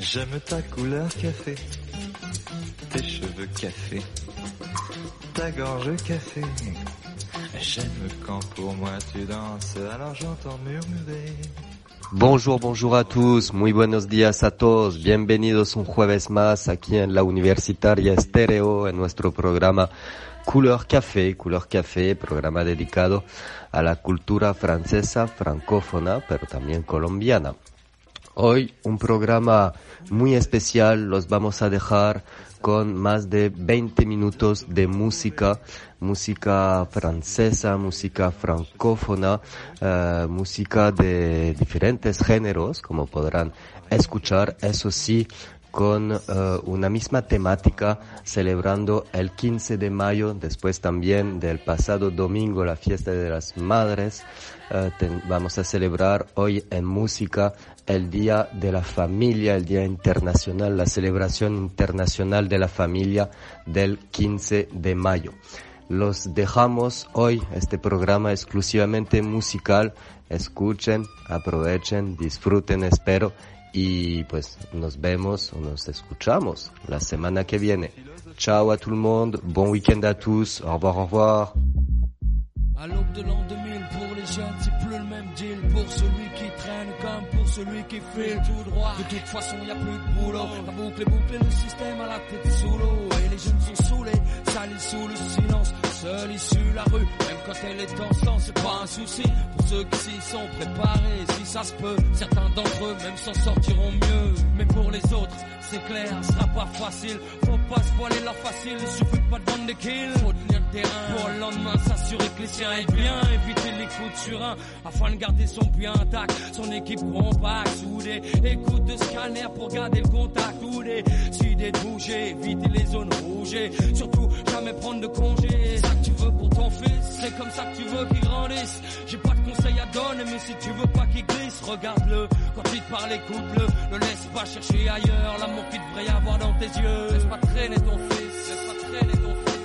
J'aime ta couleur café, tes cheveux café, ta gorge café. J'aime quand pour moi tu danses, alors j'entends murmurer. Bonjour, bonjour a tous, muy buenos días a todos, bienvenidos un jueves más aquí en la Universitaria Estéreo en nuestro programa Couleur Café, Couleur Café, programa dedicado a la cultura francesa, francófona, pero también colombiana. Hoy un programa muy especial, los vamos a dejar con más de 20 minutos de música, música francesa, música francófona, eh, música de diferentes géneros, como podrán escuchar, eso sí, con eh, una misma temática, celebrando el 15 de mayo, después también del pasado domingo, la fiesta de las madres. Ten- vamos a celebrar hoy en música el Día de la Familia, el Día Internacional, la celebración internacional de la familia del 15 de mayo. Los dejamos hoy, este programa exclusivamente musical. Escuchen, aprovechen, disfruten, espero. Y pues nos vemos o nos escuchamos la semana que viene. Ciao à tout le monde, bon week-end à tous, au revoir, au revoir. À l'aube de l'an 2000, pour les jeunes, c'est plus le même deal. Pour celui qui traîne comme pour celui qui file tout droit. De toute façon, y a plus de boulot. La boucle est bouclée, le système à la tête sous l'eau. Et les jeunes sont saoulés, salis sous le silence. La rue, même ça se peut, certains d'entre eux même s'en sortiront mieux. Mais pour les autres, c'est clair, ce sera pas facile. Faut pas se voiler leur facile, il suffit pas de vendre des kills. Faut tenir le terrain pour le lendemain s'assurer que les siens aillent bien. Éviter les coups de surin afin de garder son puits intact. Son équipe compacte, soudée. Écoute de scanner pour garder le contact. Ou des idées de bouger, éviter les zones rouges. Surtout, jamais prendre de congé. C'est ça que tu veux pour ton fils, c'est comme ça que tu veux qu'il grandisse. J'ai pas de conseils à donner, mais si tu veux pas qu'il glisse, regarde-le. Quand il te parle, écoute-le. Ne laisse pas chercher ailleurs l'amour qu'il devrait y avoir dans tes yeux. Laisse pas traîner ton fils, laisse pas traîner ton fils.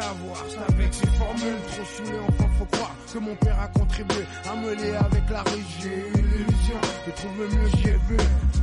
Avec ces formules trop saoulées, enfin faut croire que mon père a contribué à me lier avec la rue. J'ai eu l'illusion de trouver mieux, j'y ai vu.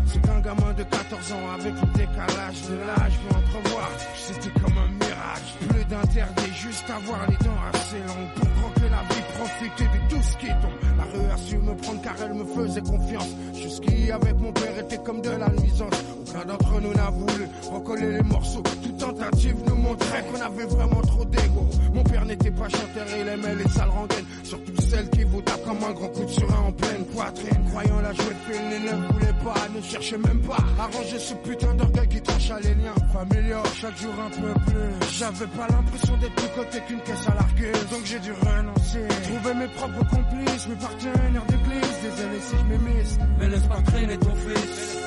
C'est qu'un gamin de 14 ans avec le décalage de l'âge peut entrevoir. C'était comme un mirage, plus d'interdit, juste avoir les dents assez longues pour croquer la vie, profiter de tout ce qui tombe. La rue a su me prendre car elle me faisait confiance. Jusqu'y avec mon père était comme de la nuisance. Aucun d'entre nous n'a voulu recoller les morceaux. Toute tentative nous montrait qu'on avait vraiment trop d'ego. Mon père n'était pas chanteur, il aimait les sales rengaines. Surtout celles qui vous tapent comme un grand coup de surin en pleine poitrine. Croyant la jouer film, il ne voulait pas, ne cherchait même pas à ranger ce putain d'orgueil qui tranche à les liens familiaux. Chaque jour un peu plus. J'avais pas l'impression d'être plus côté qu'une caisse à larguer. Donc j'ai dû renoncer. Trouver mes propres complices, mes partenaires d'église. Désolé si je m'émisse. Mais laisse pas traîner ton fils.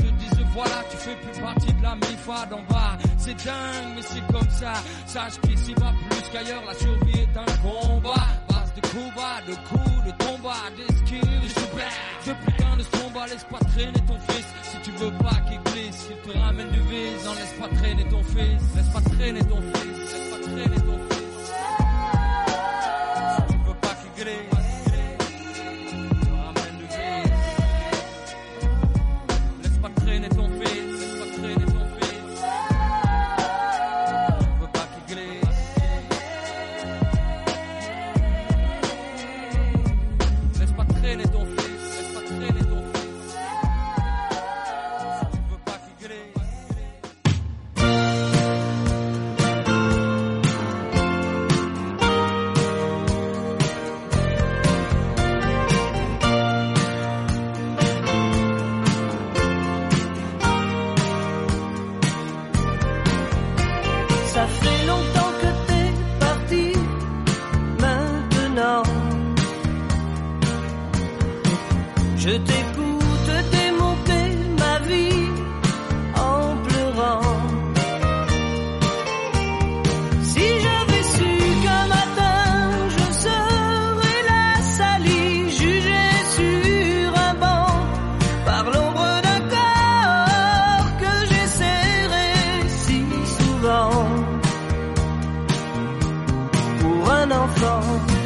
voilà tu fais plus partie de la MIFA d'en bas. C'est dingue mais c'est comme ça. Sache qu'ici va plus qu'ailleurs la survie est un combat. Base de coups bas, de coups, de combats, des skills, de super De putain de combat, laisse pas traîner ton fils. Si tu veux pas qu'il glisse, qu'il te ramène du vice. Non laisse pas traîner ton fils, laisse pas traîner ton fils. Laisse pas traîner ton fils. Si tu veux pas qu'il glisse pour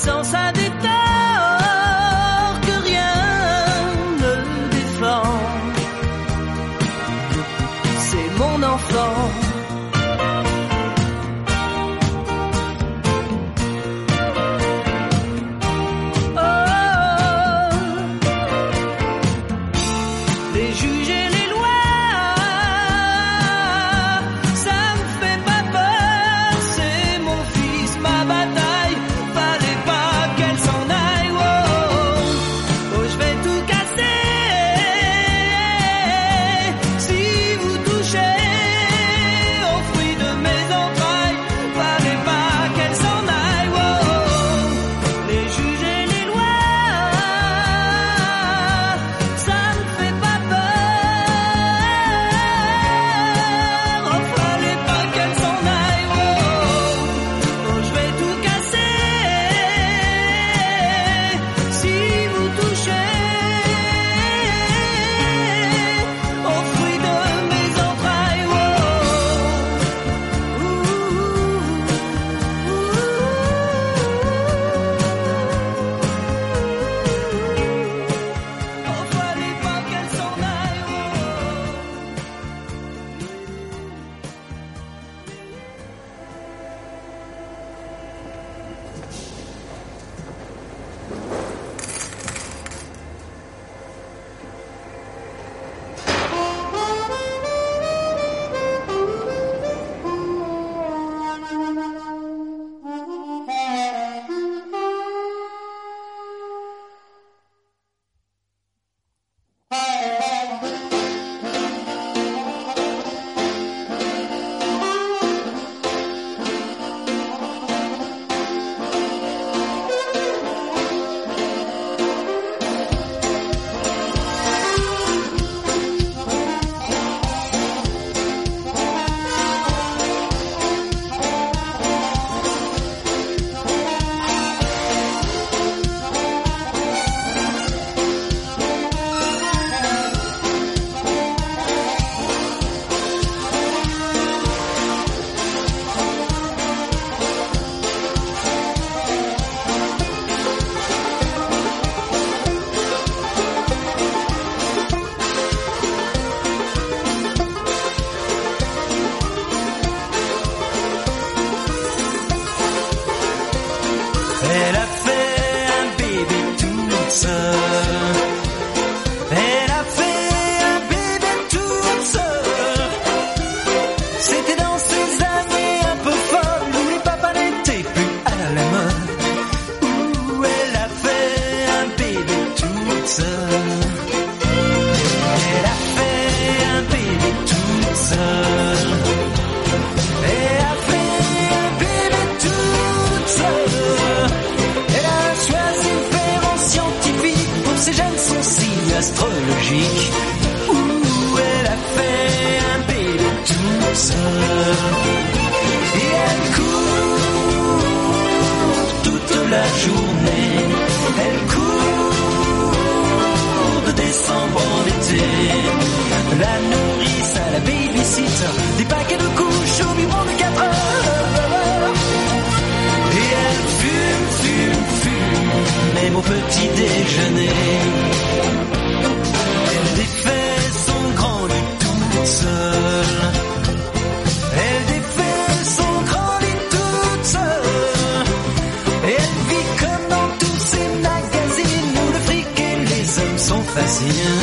so sad. Et elle court toute la journée. Elle court de décembre en été. La nourrice à la babysitter, des paquets de couches au biberon de 4 heures. Et elle fume, fume, fume, même au petit déjeuner. fascinante.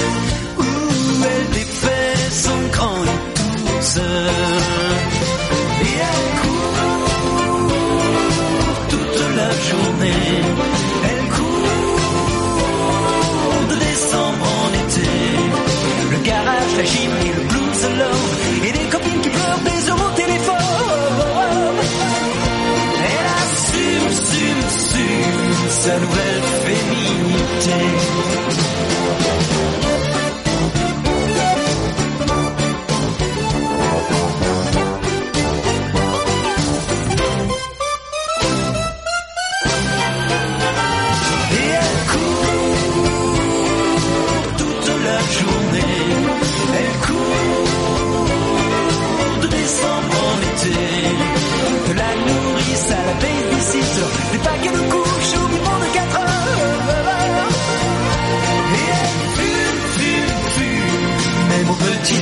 Elle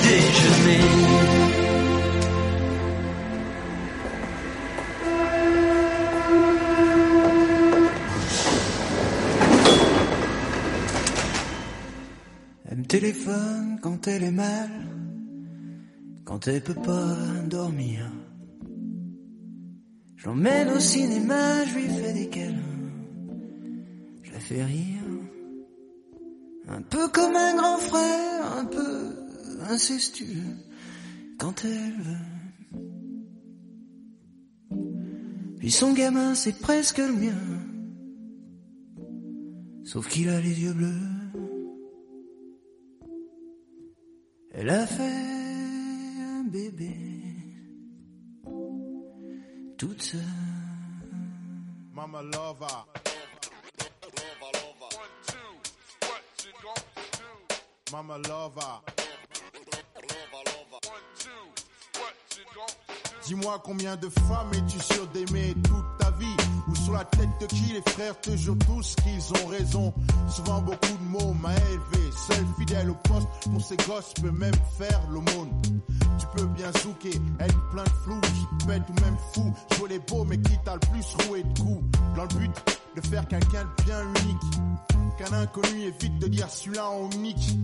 me téléphone quand elle est mal, quand elle peut pas dormir. Je l'emmène au cinéma, je lui fais des câlins, je la fais rire. Un peu comme un grand frère, un peu incestueux, quand elle veut. Puis son gamin, c'est presque le mien, sauf qu'il a les yeux bleus. Elle a fait un bébé toute seule. Mama lover. Mama lover. Dis-moi combien de femmes es-tu sûr d'aimer toute ta vie? Ou sur la tête de qui les frères te jurent tous qu'ils ont raison? Souvent beaucoup de mots m'a élevé Seul fidèle au poste pour ses gosses peut même faire l'aumône. Tu peux bien zouker, être plein de flou Qui pète ou même fou. Jouer les beaux mais qui t'a le plus roué de coups? Dans le but de faire quelqu'un de bien unique. Qu'un inconnu évite de dire celui-là en unique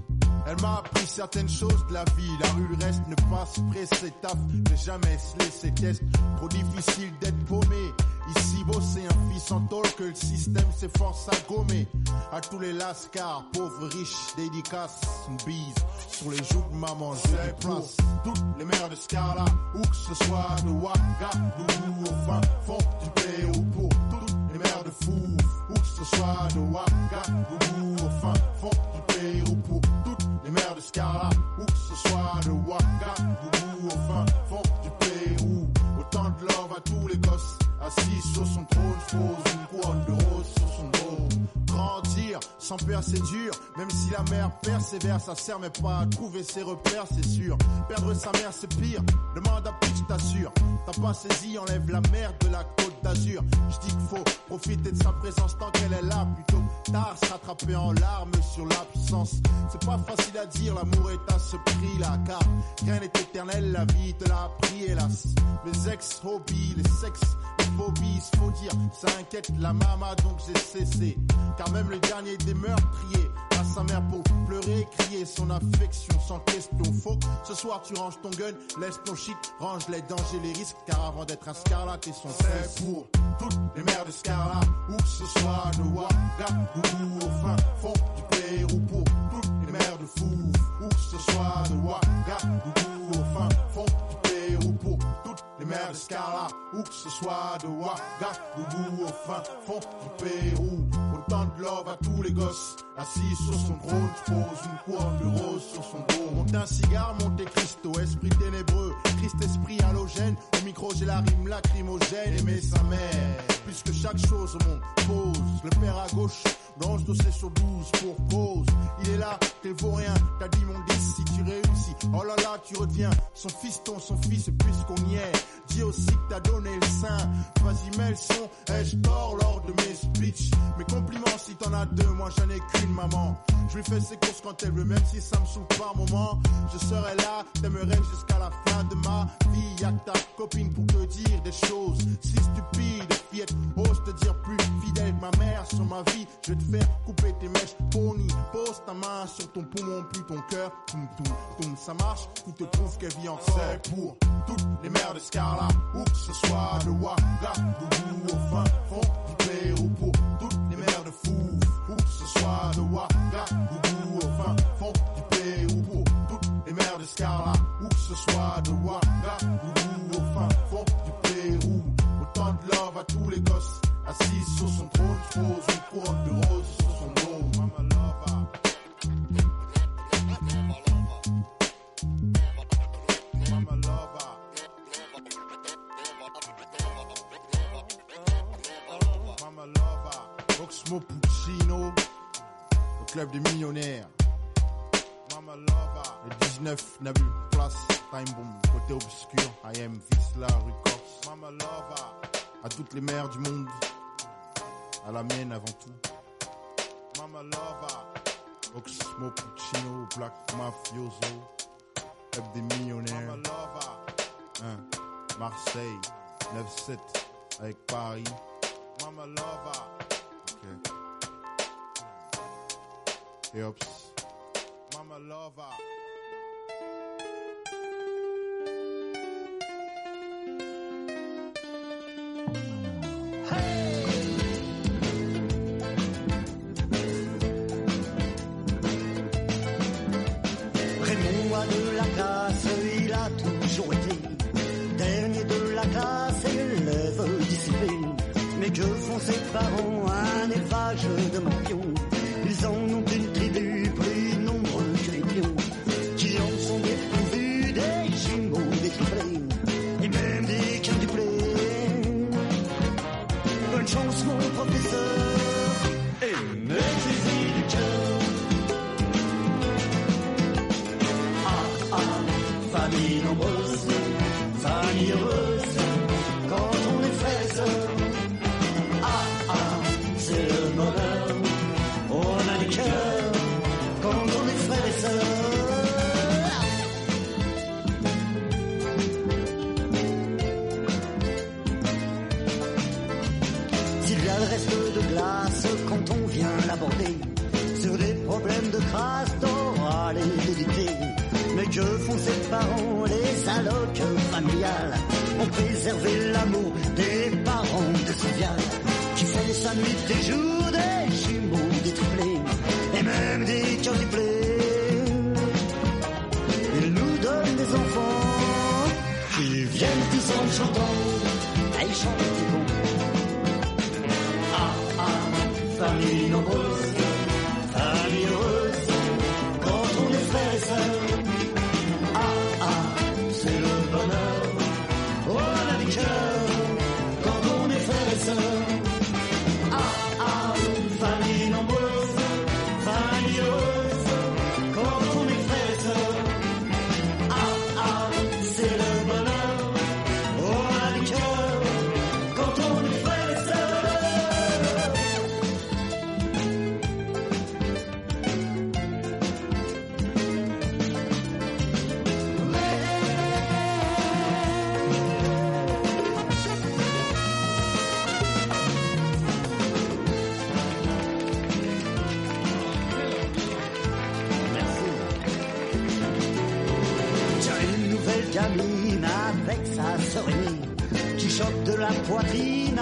elle m'a appris certaines choses de la vie. La rue le reste ne passe pressé taf. Ne jamais se laisser test. Trop difficile d'être paumé. Ici, bosser un fils en tôle que le système s'efforce à gommer. À tous les lascars, pauvres, riches, dédicaces, une bise sur les joues de maman. Je les place. Toutes les mères de Scarla, où que ce soit de Ouagadougou au fin fond du Pérou. Pour toutes les mères de Fou, où que ce soit de Ouagadougou au fin fond du Pérou. Pour toutes les mères de Scarla, où que ce soit de Ouagadougou au fin fond du Pérou. Autant de love à tous les gosses, assis sur son trône, pose une couronne de rose sur son dos. Grandir sans père c'est dur, même si la mère persévère, ça sert mais pas à trouver ses repères, c'est sûr. Perdre sa mère c'est pire, demande à Pitch, t'assure. T'as pas saisi, enlève la merde de la côte d'Azur. Je dis qu'il faut profiter de sa présence tant qu'elle est là, plutôt tard se rattraper en larmes sur l'absence. C'est pas facile à dire, l'amour est à ce prix là, car rien n'est éternel, la vie te l'a appris hélas. Mes ex-hobbies, les sexes, les phobies, faut dire, ça inquiète la mama donc j'ai cessé. Car même le dernier des meurtriers à sa mère pour pleurer, crier son affection sans question. Faut que ce soir tu ranges ton gun, laisse ton shit, range les dangers, les risques, car avant d'être un scarlat, et son fait pour toutes les mères de Scarla, où que ce soit de Ouagadougou au fin fond du Pérou, pour toutes les mères de Fou, où que ce soit de Ouagadougou au fin fond du Pérou, pour toutes les mères de Scarla, où que ce soit de Ouagadougou au fin fond du Pérou. Autant de love à tous les gosses, assis sur son trône, pose une couronne de rose sur son dos. Monte un cigare, monte Cristo, esprit ténébreux, Christ esprit halogène. Au micro j'ai la rime lacrymogène, aimer sa mère, puisque chaque chose au monde pose. Le père à gauche, blanche dossier sur 12 pour cause. Il est là, t'es vaut rien, t'as dit mon 10 si tu réussis. Oh là là, tu reviens, son fiston, son fils, puisqu'on y est. Dis aussi que t'as donné le sein. Vas-y, mets le son, ai-je tort lors de mes speeches? Mes compliments si t'en as deux, moi j'en ai qu'une maman. Je lui fais ses courses quand elle veut, même si ça me saoule par moment. Je serai là, t'aimerais jusqu'à la fin de ma vie. Y'a ta copine pour te dire des choses si stupides. Fillette, ose te dire plus fidèle ma mère sur ma vie. Je faire couper tes mèches, pony. Pose ta main sur ton poumon, puis ton cœur. Toum, toum, toum, ça marche. Tout te prouve qu'elle vit encore. C'est pour toutes les mères de Scarla, où que ce soit de Ouagadougou au fin fond du Pérou. Pour toutes les mères de fou, où que ce soit de Ouagadougou au fin fond du Pérou. Pour toutes les mères de Scarla, où que ce soit de Ouagadougou au 9-7. Avec Paris. Mama lover. Ok. Et. Mama lover. Font de crasse, t'auras les éviter. Mais que font ses parents, les allocs familiales, ont préservé l'amour des parents de Sylviane, qui font sa nuit des jours, des jumeaux, des triplés, et même des quintuplés. Ils nous donnent des enfants qui viennent tous en chantant, qui choque de la poitrine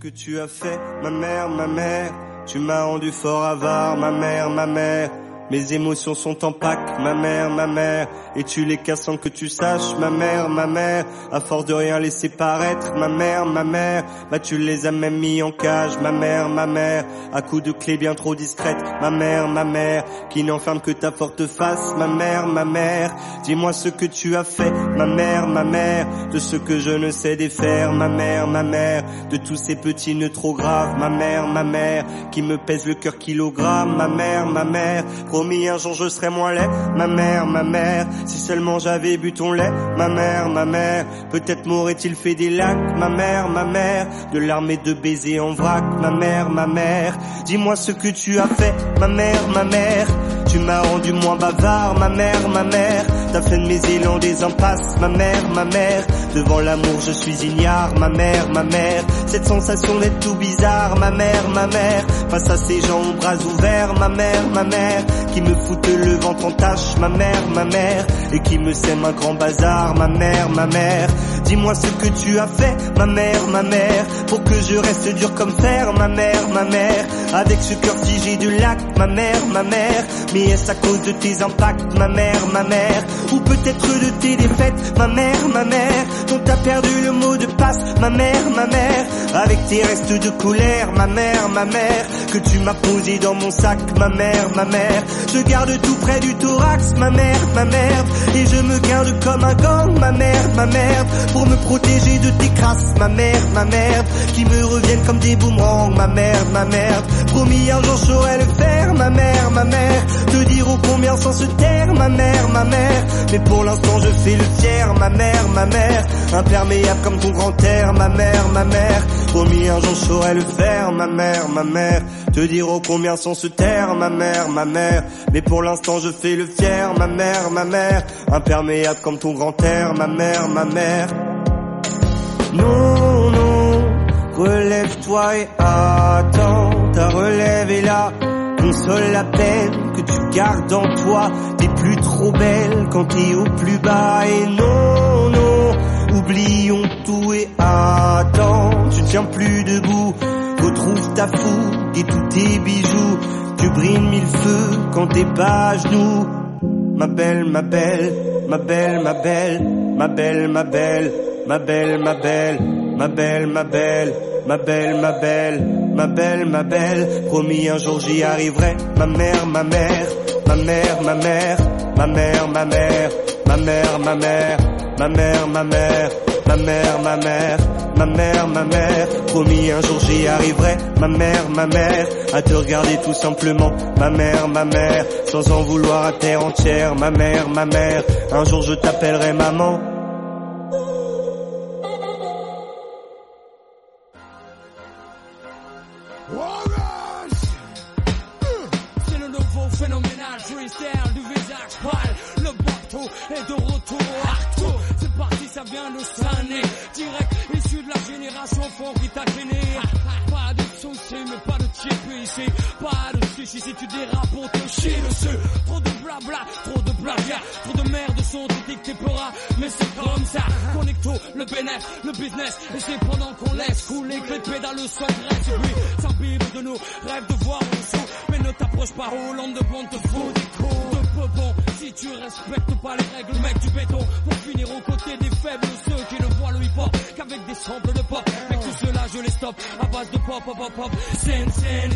que tu as fait, ma mère, ma mère. Tu m'as rendu fort avare, ma mère, ma mère. Mes émotions sont en pack, ma mère, ma mère. Et tu les casses sans que tu saches, ma mère, ma mère. À force de rien laisser paraître, ma mère, ma mère. Bah tu les as même mis en cage, ma mère, ma mère. À coups de clés bien trop discrètes, ma mère, ma mère. Qui n'enferme que ta forte face, ma mère, ma mère. Dis-moi ce que tu as fait, ma mère, ma mère. De ce que je ne sais défaire, ma mère, ma mère. De tous ces petits nœuds trop graves, ma mère, ma mère. Qui me pèse le cœur kilogramme, ma mère, ma mère. Promis un jour je serai moins laid, ma mère, ma mère. Si seulement j'avais bu ton lait, ma mère, ma mère. Peut-être m'aurait-il fait des lacs, ma mère, ma mère. De l'armée de baisers en vrac, ma mère, ma mère. Dis-moi ce que tu as fait, ma mère, ma mère. Tu m'as rendu moins bavard, ma mère, ma mère. T'as fait de mes élans des impasses, ma mère, ma mère. Devant l'amour, je suis ignare, ma mère, ma mère. Cette sensation d'être tout bizarre, ma mère, ma mère. Face à ces gens aux bras ouverts, ma mère, ma mère. Qui me foutent le ventre en tâche, ma mère, ma mère. Et qui me sème un grand bazar, ma mère, ma mère. Dis-moi ce que tu as fait, ma mère, ma mère. Pour que je reste dur comme fer, ma mère, ma mère. Avec ce cœur figé du lac, ma mère, ma mère. Mais est-ce à cause de tes impacts, ma mère, ma mère Ou peut-être de tes défaites, ma mère, ma mère Dont t'as perdu le mot de ma mère, ma mère Avec tes restes de colère, ma mère, ma mère Que tu m'as posé dans mon sac, ma mère, ma mère Je garde tout près du thorax, ma mère, ma mère Et je me garde comme un gang, ma mère, ma mère Pour me protéger de tes crasses, ma mère, ma mère Qui me reviennent comme des boomerangs, ma mère, ma mère Promis un jour je saurais le faire, ma mère, ma mère te dire au combien sans se taire, ma mère, ma mère. Mais pour l'instant je fais le fier, ma mère, ma mère. Imperméable comme ton ma mère, ma mère. Promis un jour saurais le faire, ma mère, ma mère. Te dire au combien sans se taire, ma mère, ma mère. Mais pour l'instant je fais le fier, ma mère, ma mère. Imperméable comme ton grand-père, ma mère, ma mère. Non, non, relève-toi et attends, ta relève est là console la peine que tu gardes en toi. T'es plus trop belle quand t'es au plus bas. Et non, non, oublions tout et attends. Tu tiens plus debout, retrouve ta fougue et tous tes bijoux. Tu brilles mille feux quand t'es pas à genoux. Ma belle, ma belle, ma belle, ma belle, ma belle, ma belle, ma belle, ma belle, ma belle, ma belle, ma belle, ma belle ma belle, ma belle, promis un jour j'y arriverai. Ma mère, ma mère, ma mère, ma mère, ma mère, ma mère, ma mère, ma mère, ma mère, ma mère, ma mère, ma mère, ma mère, ma mère, promis un jour j'y arriverai. Ma mère, ma mère, à te regarder tout simplement. Ma mère, ma mère, sans en vouloir à terre entière. Ma mère, ma mère, un jour je t'appellerai maman. Trop de blabla, trop de plagiat. Trop de merde sont détectés peuras. Mais c'est comme ça. Connecto, le bénéf, le business. Et c'est pendant qu'on laisse couler que les pédales reste. Et puis, s'imbibe de nous, rêve de voir en dessous. Mais ne t'approche pas, Hollande de bon te fout des coups de. Si tu respectes pas les règles, mec du béton. Pour finir aux côtés des faibles, ceux qui ne voient le hip-hop qu'avec des samples de pop. Mais tout cela, je les stoppe à base de pop, pop, pop, pop. Scène, scène.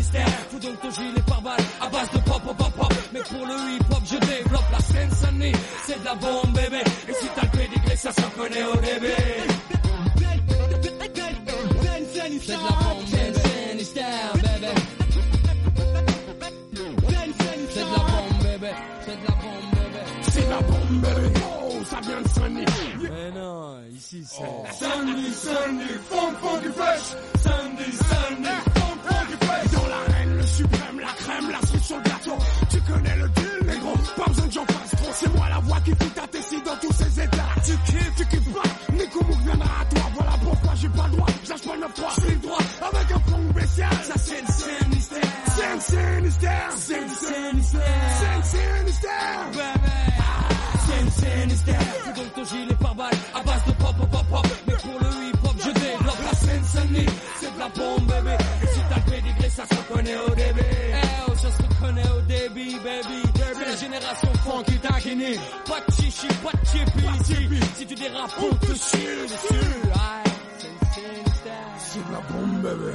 Fous donc ton gilet par balle à base de pop, pop, pop, pop. Mais pour le hip-hop, je développe la scène, sonnerie. C'est de la bombe, bébé. Et si t'as le pédigré, ça s'en connaît au début. C'est de la bombe, non, ici c'est. Sunny, funk, funky fresh. Dégainer. Pas de chichi, pas de chippy. Si tu dérapes, on te chie dessus. Aïe, c'est une C'est de la bombe, bébé.